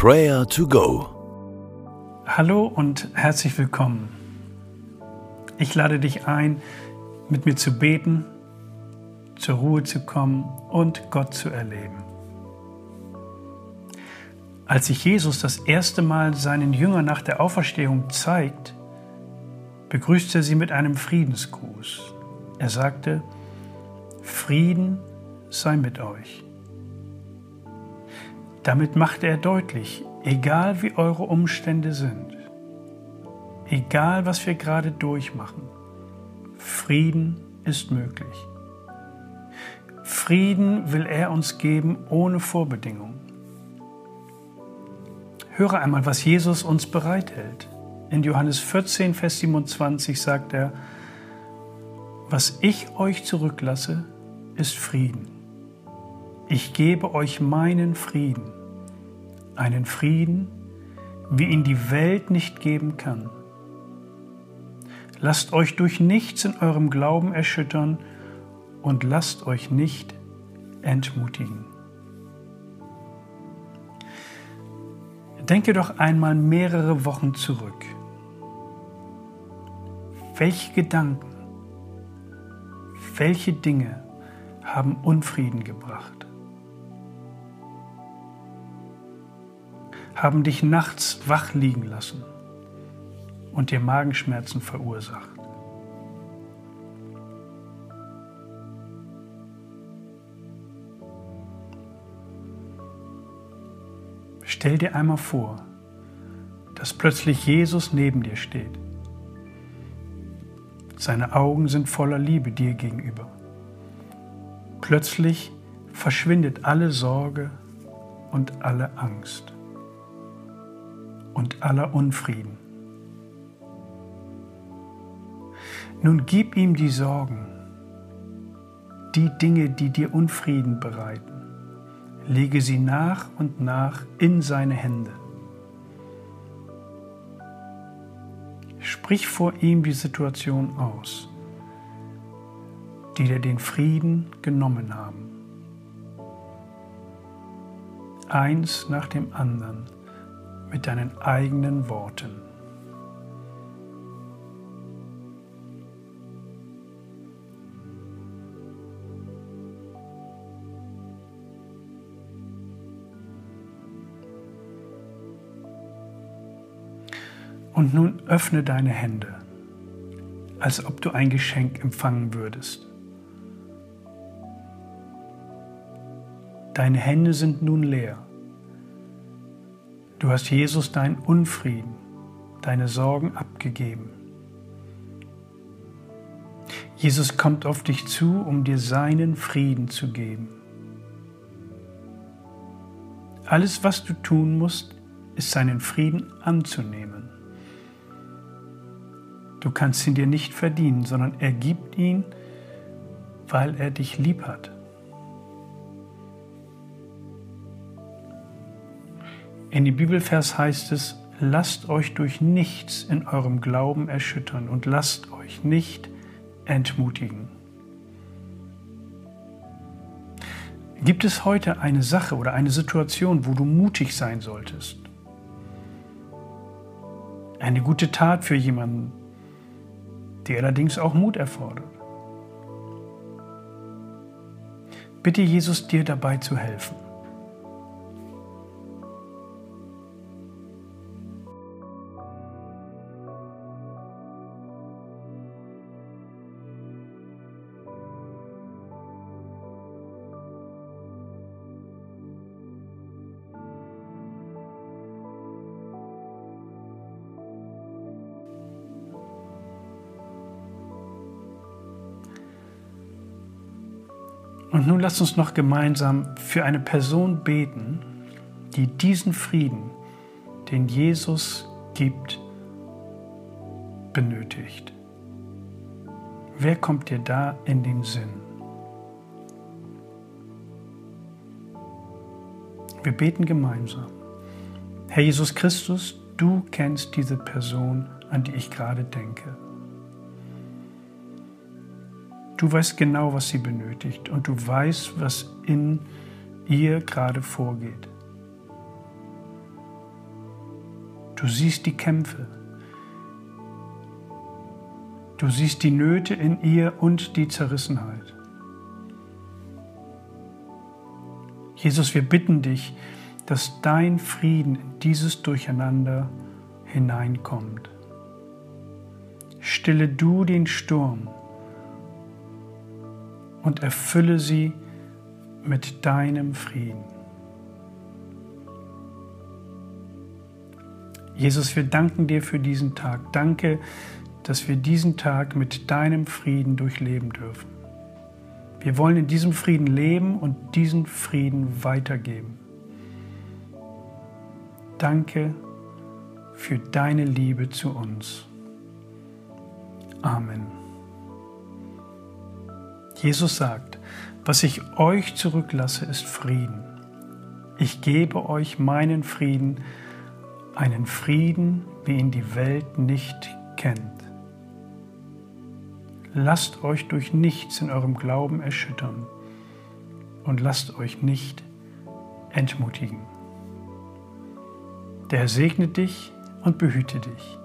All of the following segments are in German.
Prayer to Go. Hallo und herzlich willkommen. Ich lade dich ein, mit mir zu beten, zur Ruhe zu kommen und Gott zu erleben. Als sich Jesus das erste Mal seinen Jüngern nach der Auferstehung zeigt, begrüßt er sie mit einem Friedensgruß. Er sagte, Frieden sei mit euch. Damit machte er deutlich, egal wie eure Umstände sind, egal was wir gerade durchmachen, Frieden ist möglich. Frieden will er uns geben ohne Vorbedingungen. Höre einmal, was Jesus uns bereithält. In Johannes 14, Vers 27 sagt er, was ich euch zurücklasse, ist Frieden. Ich gebe euch meinen Frieden, einen Frieden, wie ihn die Welt nicht geben kann. Lasst euch durch nichts in eurem Glauben erschüttern und lasst euch nicht entmutigen. Denke doch einmal mehrere Wochen zurück. Welche Gedanken, welche Dinge haben Unfrieden gebracht? Haben dich nachts wach liegen lassen und dir Magenschmerzen verursacht? Stell dir einmal vor, dass plötzlich Jesus neben dir steht. Seine Augen sind voller Liebe dir gegenüber. Plötzlich verschwindet alle Sorge und alle Angst und aller Unfrieden. Nun gib ihm die Sorgen, die Dinge, die dir Unfrieden bereiten lege sie nach und nach in seine Hände. Sprich vor ihm die Situation aus, die dir den Frieden genommen haben. Eins nach dem anderen mit deinen eigenen Worten. Und nun öffne deine Hände, als ob du ein Geschenk empfangen würdest. Deine Hände sind nun leer. Du hast Jesus deinen Unfrieden, deine Sorgen abgegeben. Jesus kommt auf dich zu, um dir seinen Frieden zu geben. Alles, was du tun musst, ist seinen Frieden anzunehmen. Du kannst ihn dir nicht verdienen, sondern er gibt ihn, weil er dich lieb hat. In dem Bibelvers heißt es, lasst euch durch nichts in eurem Glauben erschüttern und lasst euch nicht entmutigen. Gibt es heute eine Sache oder eine Situation, wo du mutig sein solltest? Eine gute Tat für jemanden, die allerdings auch Mut erfordert. Bitte Jesus dir dabei zu helfen. Und nun lasst uns noch gemeinsam für eine Person beten, die diesen Frieden, den Jesus gibt, benötigt. Wer kommt dir da in den Sinn? Wir beten gemeinsam. Herr Jesus Christus, du kennst diese Person, an die ich gerade denke. Du weißt genau, was sie benötigt und du weißt, was in ihr gerade vorgeht. Du siehst die Kämpfe. Du siehst die Nöte in ihr und die Zerrissenheit. Jesus, wir bitten dich, dass dein Frieden in dieses Durcheinander hineinkommt. Stille du den Sturm und erfülle sie mit deinem Frieden. Jesus, wir danken dir für diesen Tag. Danke, dass wir diesen Tag mit deinem Frieden durchleben dürfen. Wir wollen in diesem Frieden leben und diesen Frieden weitergeben. Danke für deine Liebe zu uns. Amen. Jesus sagt, was ich euch zurücklasse, ist Frieden. Ich gebe euch meinen Frieden, einen Frieden, wie ihn die Welt nicht kennt. Lasst euch durch nichts in eurem Glauben erschüttern und lasst euch nicht entmutigen. Der Herr segne dich und behüte dich.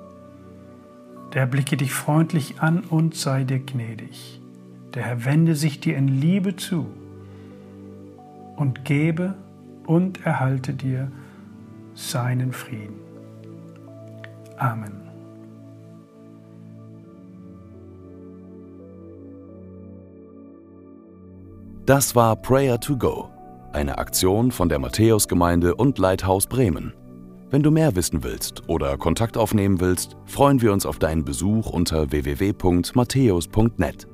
Der blicke dich freundlich an und sei dir gnädig. Der Herr wende sich dir in Liebe zu und gebe und erhalte dir seinen Frieden. Amen. Das war Prayer to Go, eine Aktion von der Matthäusgemeinde und Leithaus Bremen. Wenn du mehr wissen willst oder Kontakt aufnehmen willst, freuen wir uns auf deinen Besuch unter www.matthäus.net.